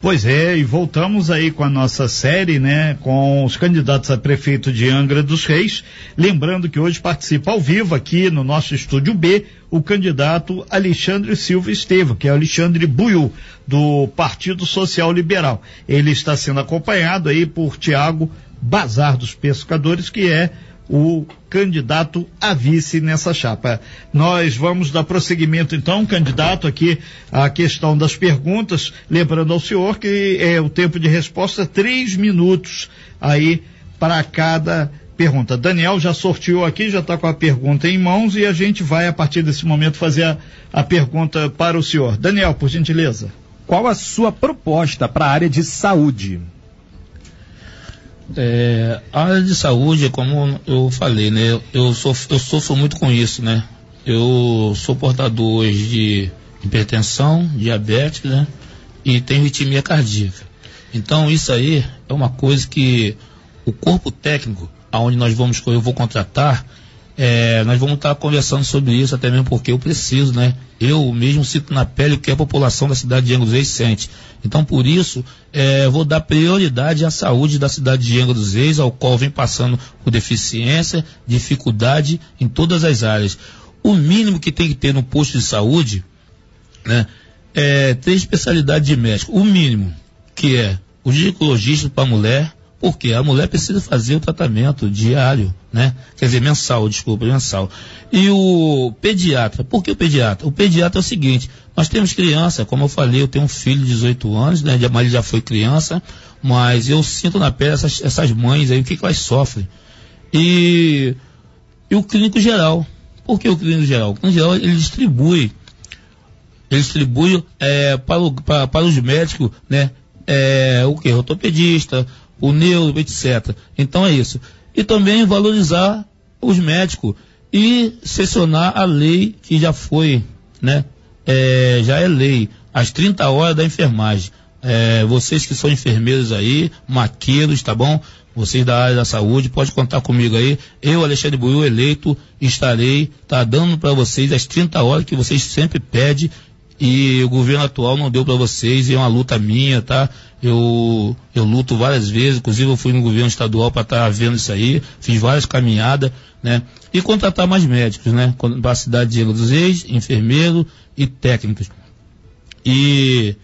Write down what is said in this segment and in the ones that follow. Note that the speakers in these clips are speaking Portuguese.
Pois é, e voltamos aí com a nossa série, né, com os candidatos a prefeito de Angra dos Reis. Lembrando que hoje participa ao vivo aqui no nosso estúdio B o candidato Alexandre Silva Estevam, que é Alexandre Buiu, do Partido Social Liberal. Ele está sendo acompanhado aí por Tiago Bazar dos Pescadores, que é o candidato a vice nessa chapa. Nós vamos dar prosseguimento então, candidato, aqui à questão das perguntas, lembrando ao senhor que é o tempo de resposta três minutos aí para cada pergunta. Daniel já sorteou aqui, já está com a pergunta em mãos e a gente vai a partir desse momento fazer a, a pergunta para o senhor. Daniel, por gentileza. Qual a sua proposta para a área de saúde? É, a área de saúde, como eu falei, né? Eu, sof, eu sofro muito com isso, né? Eu sou portador hoje de hipertensão, diabetes, né? E tenho ritmia cardíaca. Então isso aí é uma coisa que o corpo técnico, aonde nós vamos, eu vou contratar, é, nós vamos estar conversando sobre isso, até mesmo porque eu preciso, né? Eu mesmo sinto na pele o que a população da cidade de Angra dos Reis sente. Então, por isso, é, vou dar prioridade à saúde da cidade de Angra dos Reis, ao qual vem passando por deficiência, dificuldade em todas as áreas. O mínimo que tem que ter no posto de saúde, né? É três especialidades de médico. O mínimo, que é o ginecologista para mulher, porque a mulher precisa fazer o tratamento diário, né? Quer dizer, mensal, desculpa, mensal. E o pediatra, por que o pediatra? O pediatra é o seguinte, nós temos criança, como eu falei, eu tenho um filho de 18 anos, né? Mas ele já foi criança, mas eu sinto na pele essas, essas mães aí, o que, que elas sofrem. E, e o clínico geral. Por que o clínico geral? O clínico geral, ele distribui ele distribui é, para, o, para, para os médicos, né? É, o que? Ortopedista, o neuro, etc. Então é isso. E também valorizar os médicos e sessionar a lei que já foi, né? É, já é lei, as 30 horas da enfermagem. É, vocês que são enfermeiros aí, maqueiros, tá bom? Vocês da área da saúde, pode contar comigo aí. Eu, Alexandre Buiu, eleito, estarei, tá dando para vocês as 30 horas que vocês sempre pedem e o governo atual não deu para vocês e é uma luta minha, tá? Eu, eu luto várias vezes, inclusive eu fui no governo estadual para estar tá vendo isso aí, fiz várias caminhadas, né? E contratar mais médicos, né? Para a cidade de Angra dos Reis, enfermeiro e técnicos. E,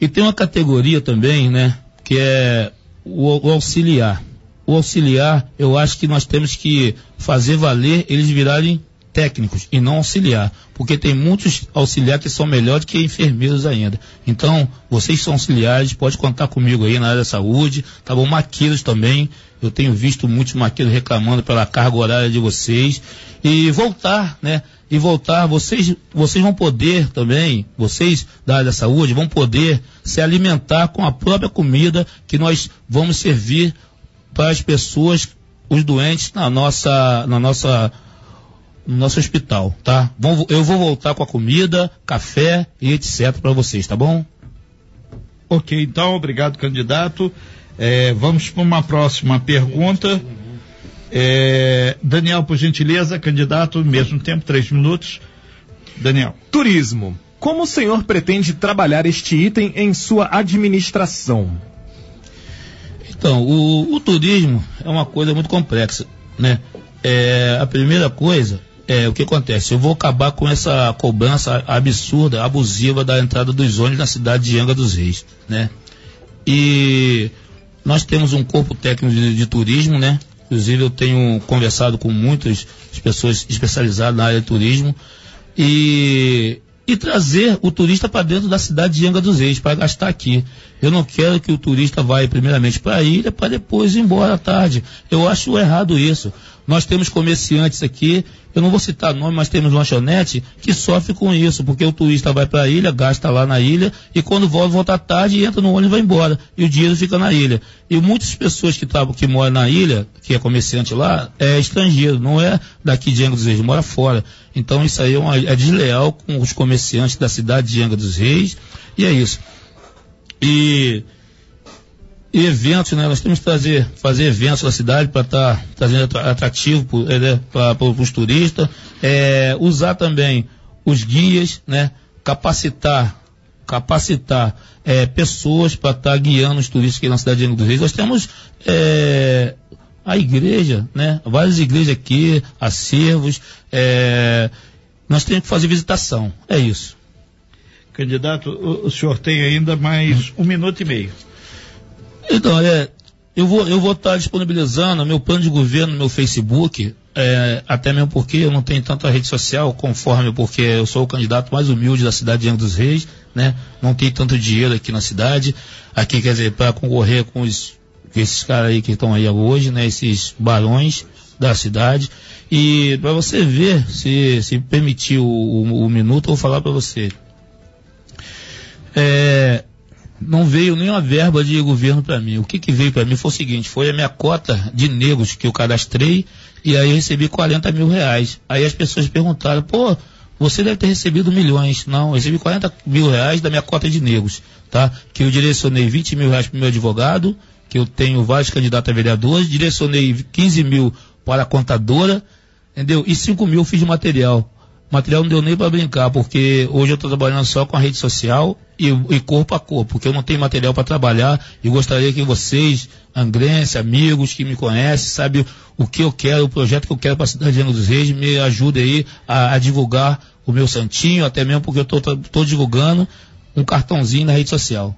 e tem uma categoria também, né? Que é o, o auxiliar. O auxiliar, eu acho que nós temos que fazer valer eles virarem técnicos e não auxiliar, porque tem muitos auxiliares que são melhores que enfermeiros ainda. Então, vocês são auxiliares, pode contar comigo aí na área da saúde, tá bom? Maqueiros também, eu tenho visto muitos maqueiros reclamando pela carga horária de vocês e voltar, né? E voltar, vocês, vocês vão poder também, vocês da área da saúde, vão poder se alimentar com a própria comida que nós vamos servir para as pessoas, os doentes na nossa, na nossa no nosso hospital, tá? Eu vou voltar com a comida, café e etc para vocês, tá bom? Ok, então, obrigado, candidato. É, vamos para uma próxima pergunta. É, Daniel, por gentileza, candidato, mesmo tempo, três minutos. Daniel. Turismo. Como o senhor pretende trabalhar este item em sua administração? Então, o, o turismo é uma coisa muito complexa, né? É, a primeira coisa é, o que acontece? Eu vou acabar com essa cobrança absurda, abusiva da entrada dos ônibus na cidade de Angra dos Reis, né? E nós temos um corpo técnico de, de turismo, né? Inclusive eu tenho conversado com muitas pessoas especializadas na área de turismo e e trazer o turista para dentro da cidade de Angra dos Reis, para gastar aqui. Eu não quero que o turista vá primeiramente para a ilha, para depois ir embora à tarde. Eu acho errado isso. Nós temos comerciantes aqui, eu não vou citar nome, mas temos lanchonete que sofre com isso, porque o turista vai para a ilha, gasta lá na ilha, e quando volta, volta tarde, entra no ônibus e vai embora. E o dinheiro fica na ilha. E muitas pessoas que, que moram na ilha, que é comerciante lá, é estrangeiro, não é daqui de Angra dos Reis, mora fora. Então isso aí é, uma, é desleal com os comerciantes da cidade de Angra dos Reis, e é isso. E eventos, né? Nós temos que trazer, fazer eventos na cidade para estar tá trazendo atrativo é, né? para os turistas, é, usar também os guias, né? Capacitar capacitar é, pessoas para estar tá guiando os turistas aqui na cidade de Angra dos Reis. Nós temos é, a igreja, né? Várias igrejas aqui, acervos. É, nós temos que fazer visitação. É isso. Candidato, o, o senhor tem ainda mais um minuto e meio. Então, é, eu vou eu vou estar disponibilizando meu plano de governo no meu Facebook, é, até mesmo porque eu não tenho tanta rede social conforme porque eu sou o candidato mais humilde da cidade de Angra dos Reis, né? Não tem tanto dinheiro aqui na cidade. Aqui, quer dizer, para concorrer com os, esses caras aí que estão aí hoje, né? Esses barões da cidade. E para você ver, se, se permitir o, o, o minuto, eu vou falar para você. É, não veio nenhuma verba de governo para mim. O que, que veio para mim foi o seguinte, foi a minha cota de negros que eu cadastrei e aí recebi 40 mil reais. Aí as pessoas perguntaram, pô, você deve ter recebido milhões. Não, eu recebi 40 mil reais da minha cota de negros, tá? Que eu direcionei 20 mil reais para meu advogado, que eu tenho vários candidatos a vereadores, direcionei 15 mil para a contadora, entendeu? E 5 mil eu fiz de material. O material não deu nem para brincar, porque hoje eu estou trabalhando só com a rede social e, e, corpo a corpo, porque eu não tenho material para trabalhar e gostaria que vocês, angrense, amigos que me conhecem, sabe o que eu quero, o projeto que eu quero para a cidade de Angra dos Reis, me ajude aí a, a, divulgar o meu santinho, até mesmo porque eu estou divulgando um cartãozinho na rede social.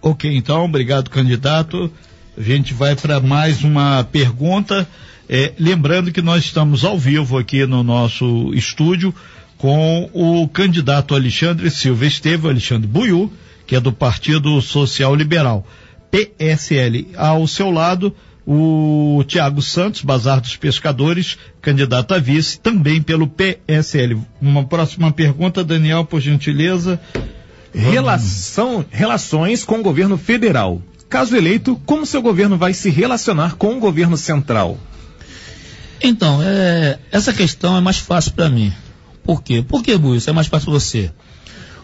Ok, então, obrigado, candidato. A gente vai para mais uma pergunta. É, lembrando que nós estamos ao vivo aqui no nosso estúdio com o candidato Alexandre Silva Estevam, Alexandre Buiu, que é do Partido Social Liberal, PSL. Ao seu lado, o Tiago Santos, Bazar dos Pescadores, candidato a vice, também pelo PSL. Uma próxima pergunta, Daniel, por gentileza. Relação, relações com o governo federal. Caso eleito, como seu governo vai se relacionar com o governo central? Então, é, essa questão é mais fácil para mim. Por quê? Por que, isso é mais fácil você?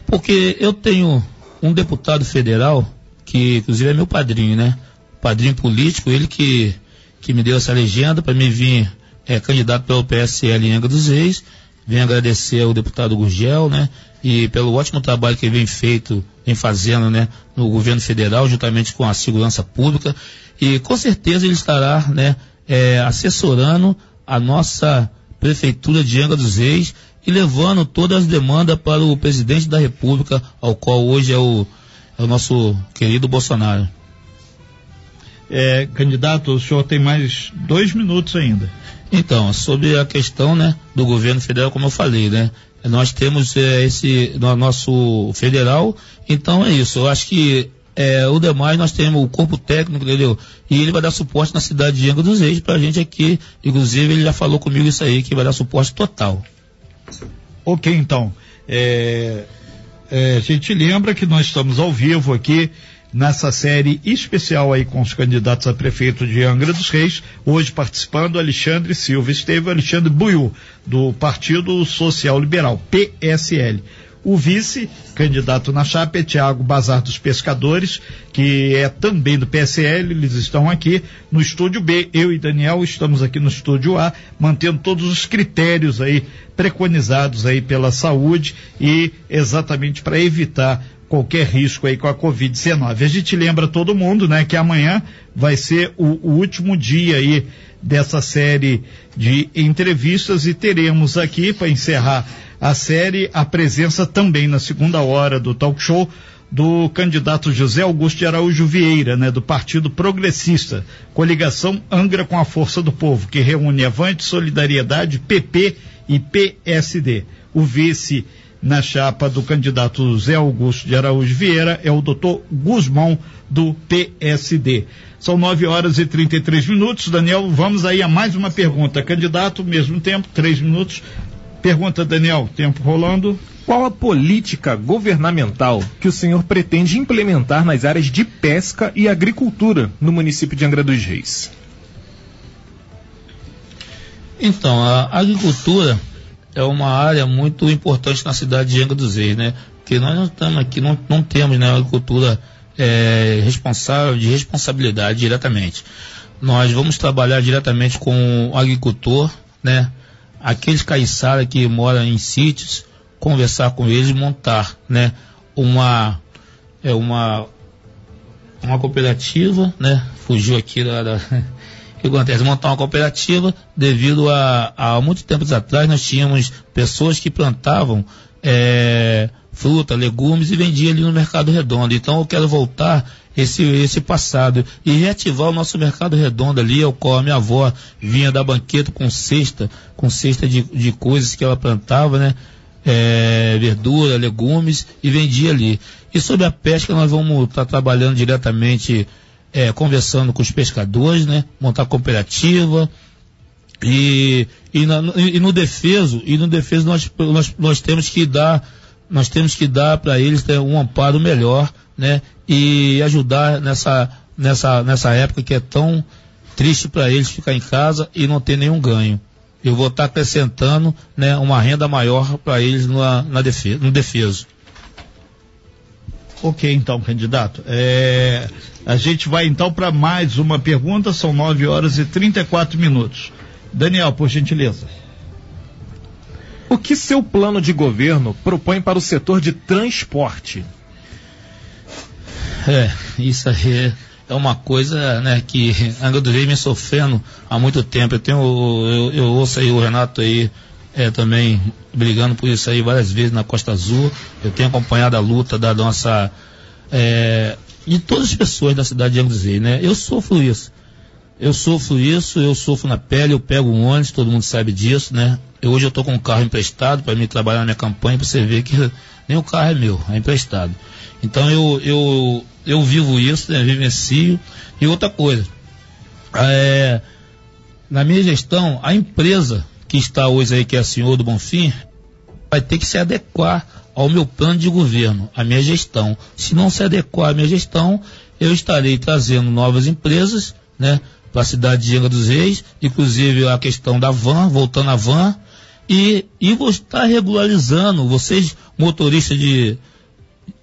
Porque eu tenho um deputado federal, que inclusive é meu padrinho, né? Padrinho político, ele que, que me deu essa legenda para mim vir é, candidato pelo PSL em Angra dos Reis. Venho agradecer ao deputado Gurgel, né? E pelo ótimo trabalho que ele vem feito, vem fazendo, né? No governo federal, juntamente com a segurança pública. E com certeza ele estará, né? É, assessorando a nossa prefeitura de Angra dos Reis e levando todas as demandas para o presidente da República, ao qual hoje é o, é o nosso querido Bolsonaro. É, candidato, o senhor tem mais dois minutos ainda. Então, sobre a questão né, do governo federal, como eu falei, né? Nós temos é, esse no nosso federal, então é isso. Eu acho que é, o demais nós temos o corpo técnico, entendeu? E ele vai dar suporte na cidade de Angra dos Reis para a gente aqui. Inclusive, ele já falou comigo isso aí, que vai dar suporte total. Ok, então. É, é, a gente lembra que nós estamos ao vivo aqui nessa série especial aí com os candidatos a prefeito de Angra dos Reis, hoje participando Alexandre Silva Esteve Alexandre Buiu, do Partido Social Liberal, PSL. O vice, candidato na chapa, é Tiago Bazar dos Pescadores, que é também do PSL, eles estão aqui no estúdio B. Eu e Daniel estamos aqui no estúdio A, mantendo todos os critérios aí preconizados aí pela saúde e exatamente para evitar qualquer risco aí com a Covid-19. A gente lembra todo mundo, né, que amanhã vai ser o, o último dia aí dessa série de entrevistas e teremos aqui para encerrar a série a presença também na segunda hora do talk show do candidato José Augusto de Araújo Vieira, né, do Partido Progressista, coligação Angra com a Força do Povo, que reúne Avante, Solidariedade, PP e PSD. O vice na chapa do candidato José Augusto de Araújo Vieira é o doutor Guzmão do PSD. São nove horas e 33 minutos. Daniel, vamos aí a mais uma pergunta. Candidato, mesmo tempo, três minutos. Pergunta, Daniel, tempo rolando. Qual a política governamental que o senhor pretende implementar nas áreas de pesca e agricultura no município de Angra dos Reis? Então, a agricultura é uma área muito importante na cidade de Angra dos Reis, né? Porque nós não estamos aqui, não, não temos né, agricultura é, responsável, de responsabilidade diretamente. Nós vamos trabalhar diretamente com o agricultor, né? Aqueles caiçara que moram em sítios, conversar com eles, montar, né? uma é uma uma cooperativa, né? Fugiu aqui da, da o que acontece? Montar uma cooperativa devido a, a muito tempos atrás nós tínhamos pessoas que plantavam é, fruta, legumes e vendia ali no Mercado Redondo. Então eu quero voltar esse, esse passado e reativar o nosso Mercado Redondo ali, ao qual a minha avó vinha da banqueta com cesta, com cesta de, de coisas que ela plantava, né? É, verdura, legumes e vendia ali. E sobre a pesca nós vamos estar tá trabalhando diretamente, é, conversando com os pescadores, né? Montar cooperativa, e, e, na, e, no defeso, e no defeso nós, nós, nós temos que dar nós temos que dar para eles um amparo melhor, né? E ajudar nessa, nessa, nessa época que é tão triste para eles ficar em casa e não ter nenhum ganho. Eu vou estar tá acrescentando né, uma renda maior para eles na, na defesa, no defeso. Ok, então, candidato. É, a gente vai então para mais uma pergunta, são 9 horas e 34 minutos. Daniel, por gentileza. O que seu plano de governo propõe para o setor de transporte? É, isso aí é uma coisa né, que Angra do Reis vem sofrendo há muito tempo. Eu, tenho, eu, eu ouço aí o Renato aí é, também brigando por isso aí várias vezes na Costa Azul. Eu tenho acompanhado a luta da nossa. É, de todas as pessoas da cidade de Angra dos Reis, né? Eu sofro isso. Eu sofro isso, eu sofro na pele, eu pego um ônibus, todo mundo sabe disso, né? Eu, hoje eu estou com um carro emprestado para me trabalhar na minha campanha, para você ver que nem o carro é meu, é emprestado. Então eu, eu, eu vivo isso, né? vivencio. E outra coisa, é, na minha gestão, a empresa que está hoje aí, que é a senhor do Bonfim, vai ter que se adequar ao meu plano de governo, à minha gestão. Se não se adequar à minha gestão, eu estarei trazendo novas empresas, né? para a cidade de Angra dos Reis, inclusive a questão da van, voltando à van, e, e vou estar regularizando vocês, motoristas de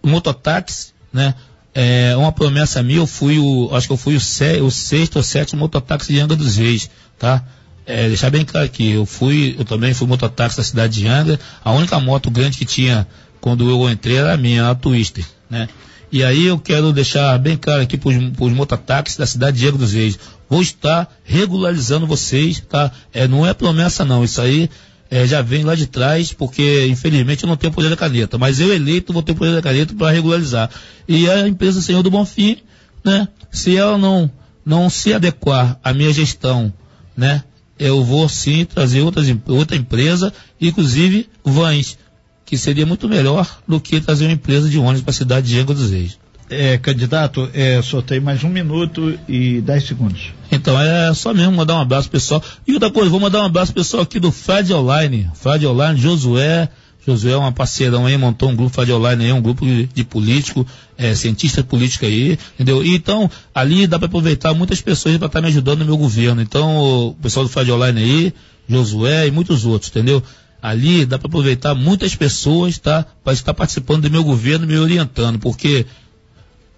mototáxi, né? É uma promessa minha, eu fui o, acho que eu fui o, sé, o sexto ou sétimo mototáxi de Angra dos Reis, tá? É, deixar bem claro aqui, eu fui, eu também fui mototáxi da cidade de Angra, a única moto grande que tinha quando eu entrei era a minha, a Twister, né? E aí eu quero deixar bem claro aqui para os mototáxis da cidade de Angra dos Reis, vou estar regularizando vocês, tá? É, não é promessa não, isso aí é, já vem lá de trás, porque infelizmente eu não tenho poder da caneta, mas eu eleito vou ter poder da caneta para regularizar. E a empresa Senhor do Bonfim, né? Se ela não, não se adequar à minha gestão, né? Eu vou sim trazer outras, outra empresa, inclusive vans, que seria muito melhor do que trazer uma empresa de ônibus para a cidade de Angra dos Reis. É, candidato, é, só tem mais um minuto e dez segundos. Então, é só mesmo mandar um abraço pessoal. E outra coisa, vou mandar um abraço pessoal aqui do Fred Online. Fred Online, Josué. Josué é uma parceirão aí, montou um grupo Fred Online aí, um grupo de, de político, é, cientista político aí, entendeu? E, então, ali dá para aproveitar muitas pessoas para estar tá me ajudando no meu governo. Então, o pessoal do Fred Online aí, Josué e muitos outros, entendeu? Ali dá para aproveitar muitas pessoas, tá? Para estar participando do meu governo, me orientando, porque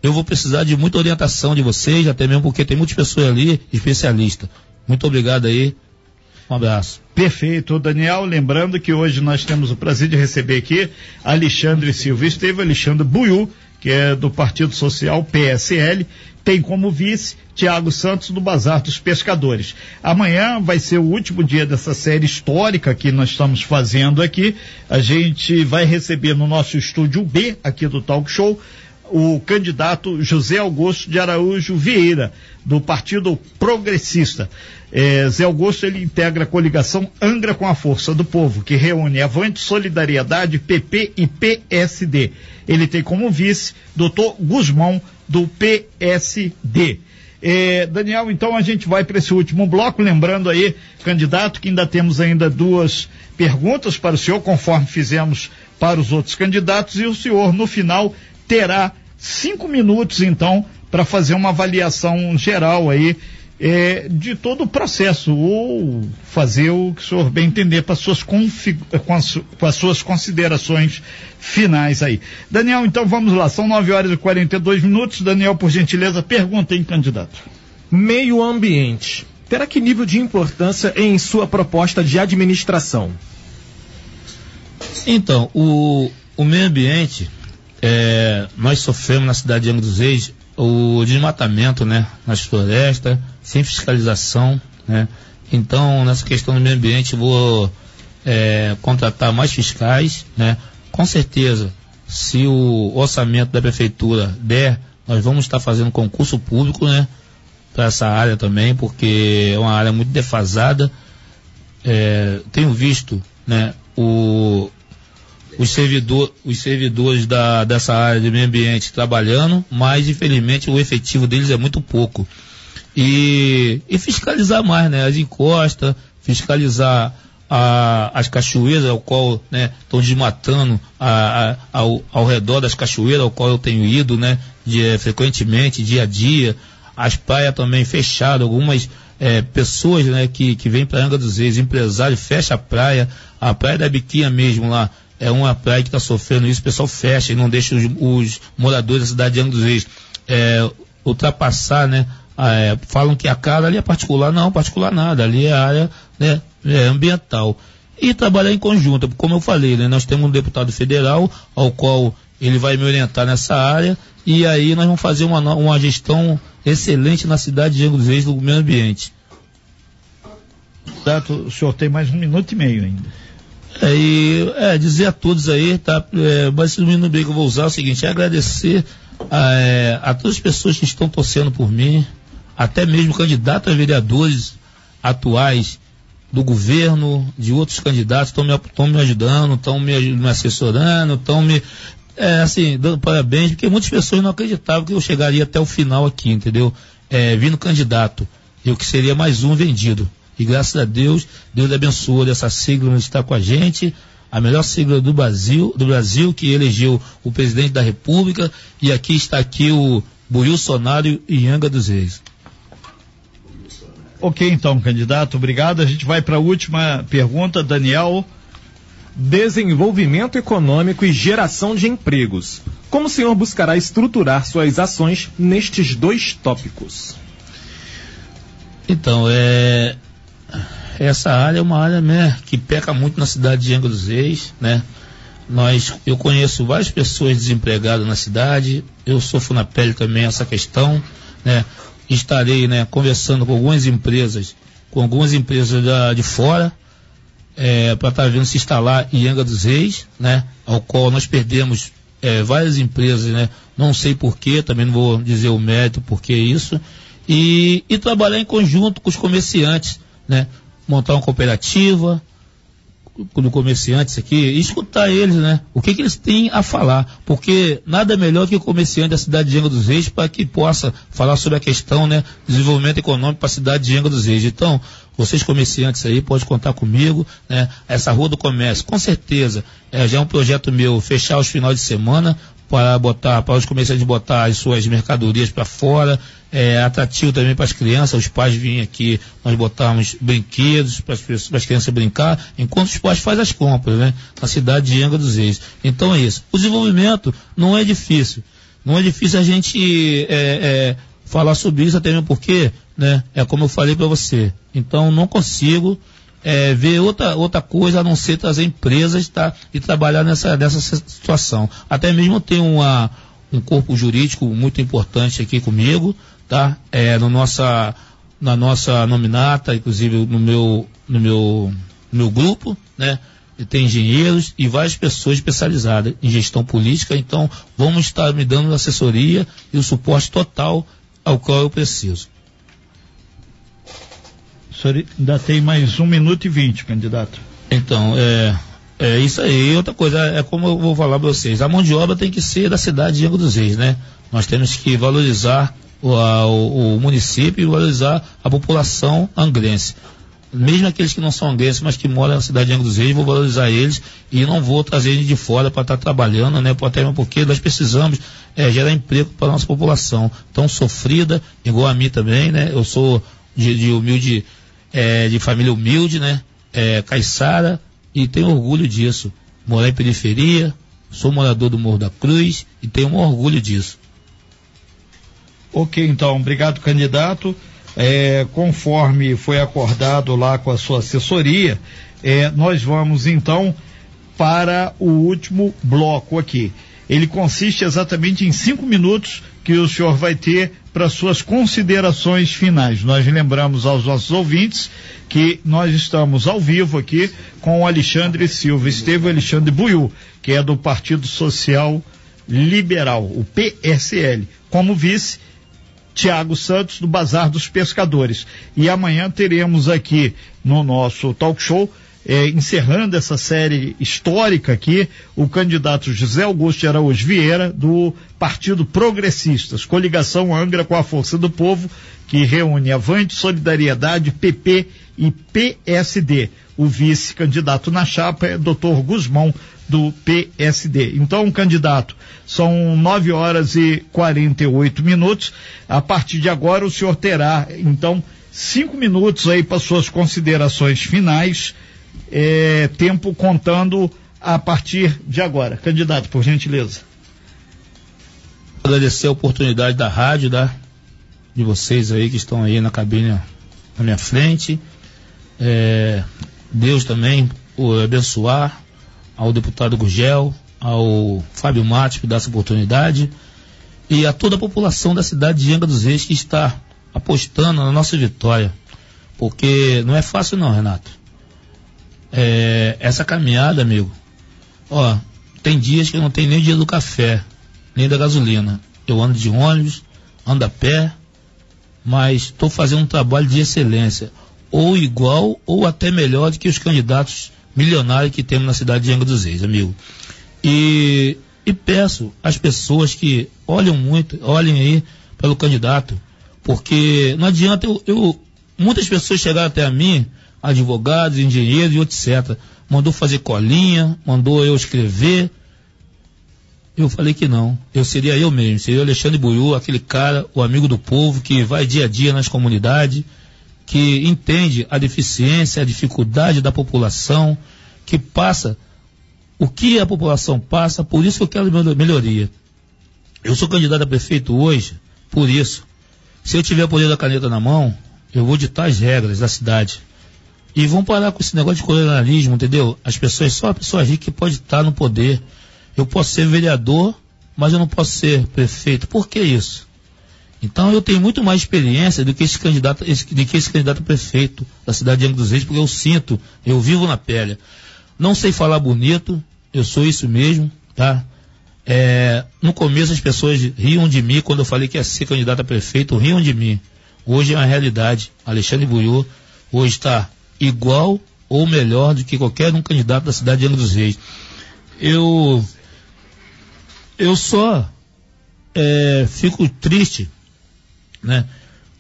eu vou precisar de muita orientação de vocês, até mesmo porque tem muitas pessoas ali especialistas. Muito obrigado aí. Um abraço. Perfeito, Daniel. Lembrando que hoje nós temos o prazer de receber aqui Alexandre Silva Esteve, Alexandre Buiu, que é do Partido Social PSL, tem como vice Tiago Santos do Bazar dos Pescadores. Amanhã vai ser o último dia dessa série histórica que nós estamos fazendo aqui. A gente vai receber no nosso estúdio B, aqui do Talk Show, o candidato José Augusto de Araújo Vieira, do Partido Progressista. É, Zé Augusto ele integra a coligação Angra com a Força do Povo, que reúne Avante Solidariedade, PP e PSD. Ele tem como vice doutor Guzmão, do PSD. É, Daniel, então a gente vai para esse último bloco, lembrando aí, candidato, que ainda temos ainda duas perguntas para o senhor, conforme fizemos para os outros candidatos, e o senhor, no final, terá cinco minutos, então, para fazer uma avaliação geral aí é, de todo o processo, ou fazer o que o senhor bem entender para suas com, as, com as suas considerações finais aí. Daniel, então vamos lá, são 9 horas e 42 minutos. Daniel, por gentileza, pergunta, hein, candidato? Meio ambiente. Terá que nível de importância em sua proposta de administração? Então, o, o meio ambiente é, nós sofremos na cidade de Angra dos Reis o desmatamento, né, nas florestas, sem fiscalização, né. Então, nessa questão do meio ambiente, vou é, contratar mais fiscais, né. Com certeza, se o orçamento da prefeitura der, nós vamos estar fazendo concurso público, né, para essa área também, porque é uma área muito defasada. É, tenho visto, né, o, os, servidor, os servidores da, dessa área de meio ambiente trabalhando, mas infelizmente o efetivo deles é muito pouco. E, e fiscalizar mais, né? As encostas, fiscalizar a, as cachoeiras ao qual estão né, desmatando a, a, ao, ao redor das cachoeiras ao qual eu tenho ido né, de, é, frequentemente, dia a dia. As praias também fechadas, algumas é, pessoas né, que, que vêm para Angra dos Reis, empresários, fecha a praia, a praia da Biquinha mesmo lá, é uma praia que está sofrendo isso, o pessoal fecha e não deixa os, os moradores da cidade de Angra dos Reis é, ultrapassar, né? É, falam que a casa ali é particular, não, particular nada, ali é área né, é ambiental. E trabalhar em conjunto, como eu falei, né, nós temos um deputado federal ao qual ele vai me orientar nessa área e aí nós vamos fazer uma, uma gestão excelente na cidade de Angra dos Reis do meio ambiente. O senhor tem mais um minuto e meio ainda. E, é, dizer a todos aí, tá? É, mas no minuto que eu vou usar é o seguinte, é agradecer a, é, a todas as pessoas que estão torcendo por mim, até mesmo candidatos a vereadores atuais do governo, de outros candidatos, estão me, me ajudando, estão me, me assessorando, estão me, é, assim, dando parabéns, porque muitas pessoas não acreditavam que eu chegaria até o final aqui, entendeu? É, vindo candidato, eu que seria mais um vendido. E graças a Deus, Deus abençoou dessa sigla que está com a gente, a melhor sigla do Brasil, do Brasil, que elegeu o presidente da República, e aqui está aqui o Bolsonaro e Anga dos Reis. Ok, então, candidato, obrigado. A gente vai para a última pergunta, Daniel. Desenvolvimento econômico e geração de empregos. Como o senhor buscará estruturar suas ações nestes dois tópicos? Então, é, essa área é uma área né, que peca muito na cidade de Angra dos Reis, né? Nós, eu conheço várias pessoas desempregadas na cidade, eu sofro na pele também essa questão, né? Estarei, né, conversando com algumas empresas, com algumas empresas da, de fora, é, para estar tá vendo se instalar em Angra dos Reis, né? Ao qual nós perdemos é, várias empresas, né? Não sei porquê, também não vou dizer o mérito porque isso. E, e trabalhar em conjunto com os comerciantes, né? Montar uma cooperativa do comerciantes aqui e escutar eles, né? O que, que eles têm a falar. Porque nada melhor que o comerciante da cidade de Angra dos Reis para que possa falar sobre a questão, né? Desenvolvimento econômico para a cidade de Angra dos Reis. Então, vocês comerciantes aí podem contar comigo, né? Essa rua do comércio, com certeza, é, já é um projeto meu fechar os finais de semana para botar, para os comerciantes botar as suas mercadorias para fora, é atrativo também para as crianças, os pais vêm aqui, nós botamos brinquedos para as crianças brincar, enquanto os pais fazem as compras, né? Na cidade de Angra dos Reis. Então é isso. O desenvolvimento não é difícil. Não é difícil a gente é, é, falar sobre isso, até mesmo porque, né? É como eu falei para você. Então não consigo é, ver outra, outra coisa a não ser trazer empresas tá, e trabalhar nessa, nessa situação. Até mesmo tem uma, um corpo jurídico muito importante aqui comigo, tá? É, no nossa, na nossa nominata, inclusive no meu, no meu, no meu grupo, né? E tem engenheiros e várias pessoas especializadas em gestão política, então vamos estar me dando assessoria e o suporte total ao qual eu preciso. Senhor ainda tem mais um minuto e vinte, candidato. Então, é, é isso aí. Outra coisa, é como eu vou falar para vocês, a mão de obra tem que ser da cidade de Angra dos Reis, né? Nós temos que valorizar o, a, o, o município e valorizar a população angrense. Mesmo aqueles que não são angrenses, mas que moram na cidade de Angra dos Reis, vou valorizar eles e não vou trazer eles de fora para estar tá trabalhando, né? Até mesmo porque nós precisamos é, gerar emprego para a nossa população tão sofrida, igual a mim também, né? Eu sou de, de humilde, é, de família humilde, né? É, caiçara e tenho orgulho disso. Morar em periferia, sou morador do Morro da Cruz e tenho um orgulho disso. Ok, então, obrigado, candidato. É, conforme foi acordado lá com a sua assessoria, é, nós vamos então para o último bloco aqui. ele consiste exatamente em cinco minutos que o senhor vai ter para suas considerações finais. Nós lembramos aos nossos ouvintes que nós estamos ao vivo aqui com o Alexandre Silva, Estevam Alexandre Buiu, que é do Partido Social Liberal, o PSL, como vice Tiago Santos do Bazar dos Pescadores. E amanhã teremos aqui no nosso talk show é, encerrando essa série histórica aqui, o candidato José Augusto de Araújo Vieira, do Partido Progressistas, coligação Angra com a Força do Povo, que reúne Avante, Solidariedade, PP e PSD. O vice-candidato na chapa é Dr. Guzmão, do PSD. Então, candidato, são nove horas e 48 minutos. A partir de agora, o senhor terá, então, cinco minutos aí para suas considerações finais é, tempo contando a partir de agora. Candidato, por gentileza. Agradecer a oportunidade da rádio, da, de vocês aí que estão aí na cabine na minha frente. É, Deus também o abençoar ao deputado Gugel, ao Fábio Matos que dá essa oportunidade e a toda a população da cidade de Angra dos Reis que está apostando na nossa vitória. Porque não é fácil não, Renato é, essa caminhada, amigo, ó, tem dias que eu não tenho nem o dia do café, nem da gasolina. Eu ando de ônibus, ando a pé, mas estou fazendo um trabalho de excelência, ou igual ou até melhor do que os candidatos milionários que temos na cidade de Angra dos Reis, amigo. E, e peço às pessoas que olhem muito, olhem aí pelo candidato, porque não adianta eu, eu muitas pessoas chegaram até a mim advogados, engenheiros e etc. Mandou fazer colinha, mandou eu escrever. Eu falei que não. Eu seria eu mesmo, seria o Alexandre Buiú, aquele cara, o amigo do povo, que vai dia a dia nas comunidades, que entende a deficiência, a dificuldade da população, que passa o que a população passa, por isso que eu quero melhoria. Eu sou candidato a prefeito hoje, por isso. Se eu tiver o poder da caneta na mão, eu vou ditar as regras da cidade. E vão parar com esse negócio de colonialismo, entendeu? As pessoas, só a pessoa rica que pode estar no poder. Eu posso ser vereador, mas eu não posso ser prefeito. Por que isso? Então eu tenho muito mais experiência do que esse candidato, esse, do que esse candidato prefeito da cidade de Angra dos Reis, porque eu sinto, eu vivo na pele. Não sei falar bonito, eu sou isso mesmo, tá? É, no começo as pessoas riam de mim quando eu falei que ia ser candidato a prefeito, riam de mim. Hoje é uma realidade. Alexandre Buiô hoje está igual ou melhor do que qualquer um candidato da cidade de Angra dos Reis. Eu, eu só é, fico triste, né,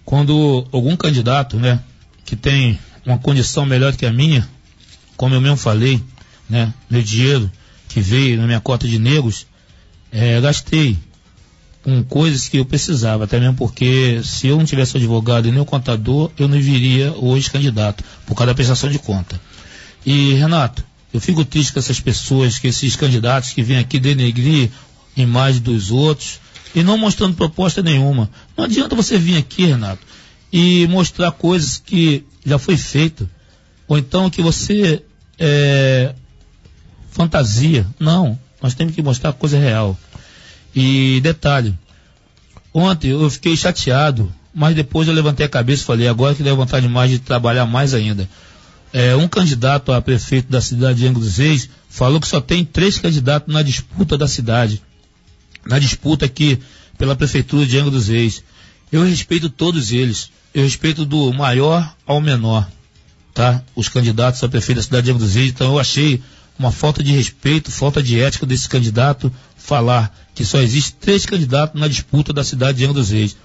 quando algum candidato, né, que tem uma condição melhor que a minha, como eu mesmo falei, né, meu dinheiro que veio na minha cota de negros, é, gastei com coisas que eu precisava, até mesmo porque se eu não tivesse advogado e nem o contador, eu não viria hoje candidato, por causa da prestação de conta. E, Renato, eu fico triste com essas pessoas, que esses candidatos que vêm aqui denegrir imagem dos outros e não mostrando proposta nenhuma. Não adianta você vir aqui, Renato, e mostrar coisas que já foi feito, ou então que você é, fantasia. Não, nós temos que mostrar coisa real. E detalhe, ontem eu fiquei chateado, mas depois eu levantei a cabeça e falei, agora que deu vontade mais de trabalhar mais ainda. É, um candidato a prefeito da cidade de Angra dos Reis falou que só tem três candidatos na disputa da cidade. Na disputa aqui pela prefeitura de Angra dos Reis. Eu respeito todos eles. Eu respeito do maior ao menor. Tá? Os candidatos a prefeito da cidade de Angra dos Reis. Então eu achei uma falta de respeito, falta de ética desse candidato falar que só existe três candidatos na disputa da cidade de Angra dos Reis.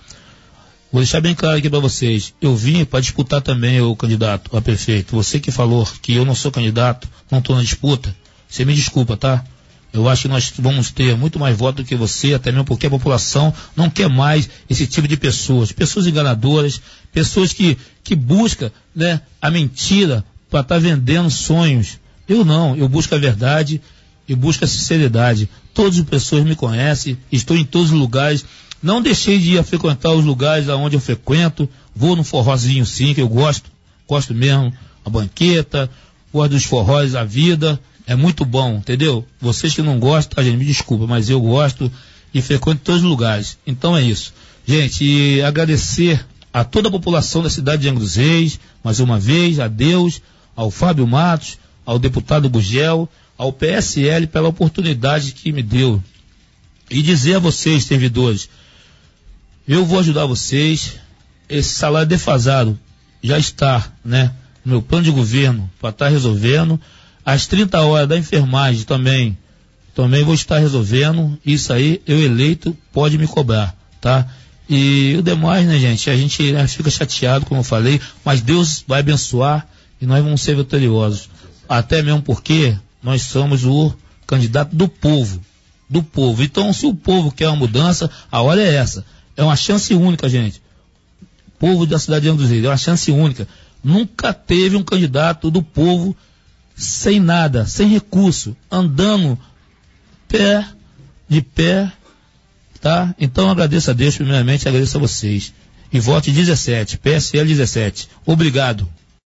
Vou deixar bem claro aqui para vocês. Eu vim para disputar também o candidato a prefeito. Você que falou que eu não sou candidato, não estou na disputa, você me desculpa, tá? Eu acho que nós vamos ter muito mais votos do que você, até mesmo porque a população não quer mais esse tipo de pessoas. Pessoas enganadoras, pessoas que, que buscam né, a mentira para estar tá vendendo sonhos. Eu não, eu busco a verdade e busco a sinceridade. Todas as pessoas me conhecem, estou em todos os lugares. Não deixei de ir a frequentar os lugares aonde eu frequento. Vou no forrozinho sim, que eu gosto, gosto mesmo. A banqueta, gosto dos forróis, a vida. É muito bom, entendeu? Vocês que não gostam, tá, gente, me desculpa, mas eu gosto e frequento todos os lugares. Então é isso. Gente, agradecer a toda a população da cidade de Angra dos Reis, mais uma vez, a Deus, ao Fábio Matos, ao deputado Gugel, ao PSL pela oportunidade que me deu. E dizer a vocês, servidores, eu vou ajudar vocês, esse salário defasado já está, né, no meu plano de governo para estar tá resolvendo. As 30 horas da enfermagem também, também vou estar resolvendo. Isso aí, eu eleito, pode me cobrar, tá? E o demais, né, gente? A gente né, fica chateado, como eu falei, mas Deus vai abençoar e nós vamos ser vitoriosos. Até mesmo porque nós somos o candidato do povo. Do povo. Então, se o povo quer uma mudança, a hora é essa. É uma chance única, gente. Povo da cidade de Angra é uma chance única. Nunca teve um candidato do povo sem nada, sem recurso, andando pé de pé, tá? Então agradeço a Deus primeiramente, agradeço a vocês. E vote 17, PSL 17. Obrigado.